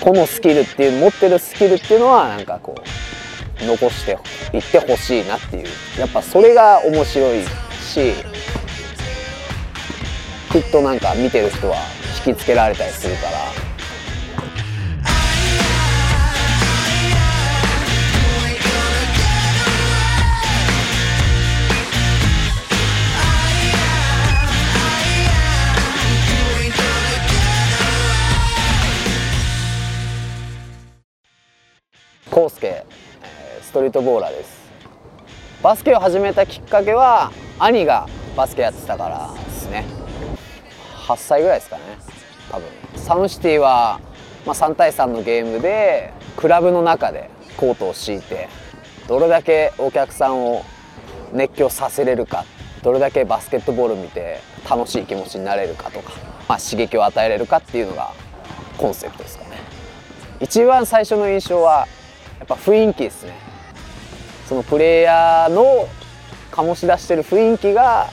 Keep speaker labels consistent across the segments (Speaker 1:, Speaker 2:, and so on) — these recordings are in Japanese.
Speaker 1: このスキルっていう持ってるスキルっていうのはなんかこう残していってほしいなっていう。やっぱそれが面白いしきっとなんか見てる人は引きつけられたりするから。康介、えストリートボーラーです。バスケを始めたきっかけは兄がバスケやってたからですね。8歳ぐらいですかね。多分。サムシティは、まあ、3対3のゲームでクラブの中でコートを敷いてどれだけお客さんを熱狂させれるかどれだけバスケットボール見て楽しい気持ちになれるかとか、まあ、刺激を与えれるかっていうのがコンセプトですかね。一番最初の印象はやっぱ雰囲気ですね。そのプレイヤーの醸し出してる雰囲気が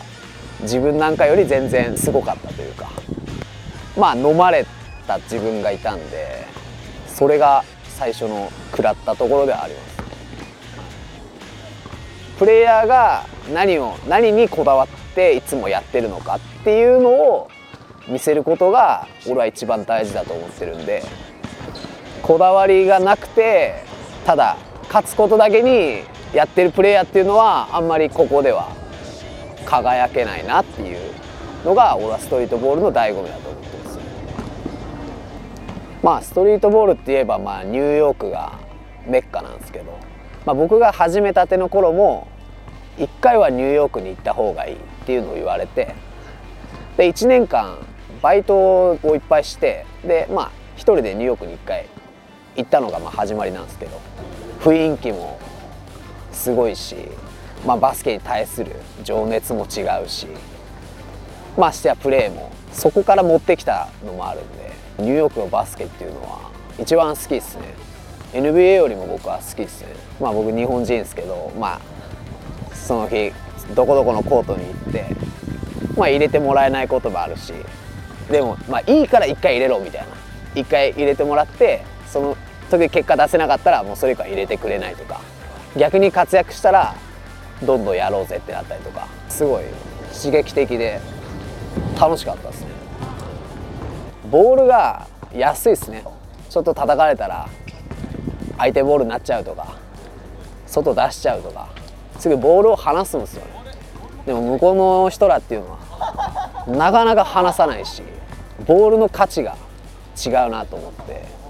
Speaker 1: 自分なんかより全然すごかったというか。まあ飲まれた自分がいたんでそれが最初の食らったところではあります。プレイヤーが何を何にこだわっていつもやってるのかっていうのを見せることが俺は一番大事だと思ってるんでこだわりがなくてただ勝つことだけにやってるプレイヤーっていうのはあんまりここでは輝けないなっていうのが俺はストリートボールの醍醐味だと思ってます。まあストリートボールって言えばまあニューヨークがメッカなんですけど、まあ、僕が始めたての頃も1回はニューヨークに行った方がいいっていうのを言われてで1年間バイトをいっぱいしてでまあ一人でニューヨークに1回行ったのがまあ始まりなんですけど雰囲気もすごいし、まあ、バスケに対する情熱も違うしましてやプレーもそこから持ってきたのもあるんでニューヨークのバスケっていうのは一番好きですね。NBA よりも僕は好きですね。まあ僕日本人ですけどまあその日どこどこのコートに行ってまあ入れてもらえないこともあるしでもまあいいから1回入れろみたいな。1回入れてもらってその時結果出せなかったらもうそれ以降入れてくれないとか逆に活躍したらどんどんやろうぜってなったりとかすごい刺激的で楽しかったですね。ボールが安いですね。ちょっと叩かれたら相手ボールになっちゃうとか外出しちゃうとかすぐボールを離すんですよね。でも向こうの人らっていうのはなかなか離さないしボールの価値が違うなと思って。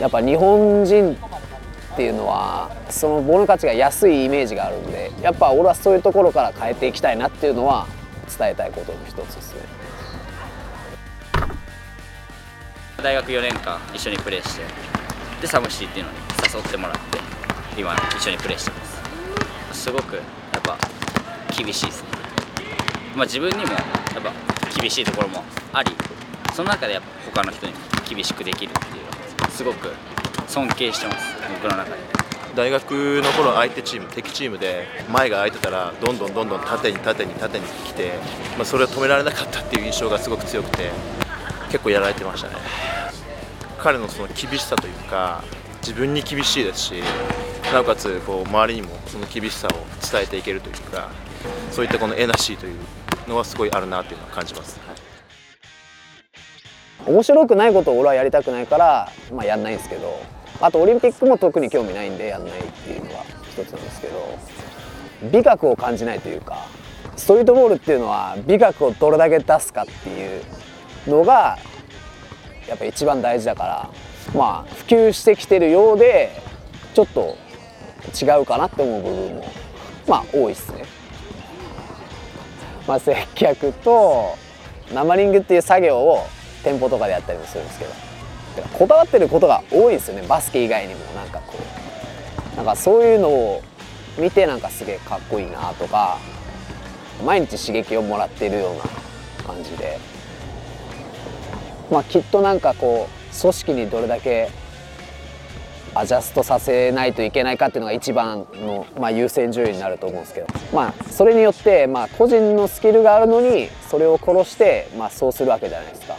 Speaker 1: やっぱ日本人っていうのはそのボール価値が安いイメージがあるんでやっぱ俺はそういうところから変えていきたいなっていうのは伝えたいことの一つですね。
Speaker 2: 大学4年間一緒にプレーしてでサムシティっていうのに誘ってもらって今一緒にプレーしてます。すごくやっぱ厳しいですね。まあ自分にもやっぱ厳しいところもありその中でやっぱ他の人にも厳しくできるっていうすごく尊敬してます僕の中で
Speaker 3: 大学の頃相手チーム敵チームで前が空いてたらどんどんどんどん縦に縦に縦に来て、まあ、それを止められなかったっていう印象がすごく強くて結構やられてましたね。彼のその厳しさというか自分に厳しいですしなおかつこう周りにもその厳しさを伝えていけるというかそういったこのエナジーというのはすごいあるなっていうのは感じます、
Speaker 1: 面白くないことを俺はやりたくないから、まあ、やんないんですけどあとオリンピックも特に興味ないんでやんないっていうのが一つなんですけど美学を感じないというかストリートボールっていうのは美学をどれだけ出すかっていうのがやっぱ一番大事だからまあ普及してきてるようでちょっと違うかなって思う部分もまあ多いですね。まあ、接客とナマリングっていう作業を店舗とかでやったりもするんですけど。だからこだわってることが多いですよねバスケ以外にも。なんかこう。なんかそういうのを見てなんかすげえかっこいいなとか毎日刺激をもらってるような感じで。まあきっとなんかこう組織にどれだけアジャストさせないといけないかっていうのが一番の、まあ、優先順位になると思うんですけど、まあ、それによって、まあ、個人のスキルがあるのにそれを殺して、まあ、そうするわけじゃないですか。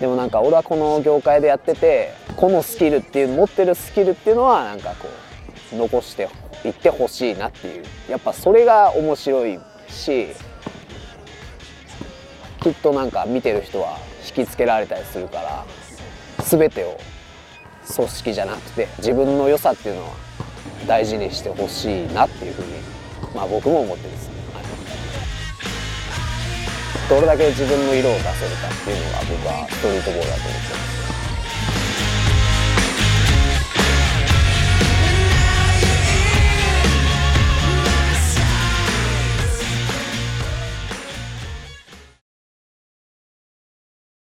Speaker 1: でもなんか俺はこの業界でやっててこのスキルっていう持ってるスキルっていうのはなんかこう残していってほしいなっていう。やっぱそれが面白いしきっとなんか見てる人は引きつけられたりするから全てを組織じゃなくて自分の良さっていうのは大事にしてほしいなっていうふうにまあ僕も思ってるんです、はいどれだけ自分の色を出せるかっていうのが僕はストリートボールだと思ってます。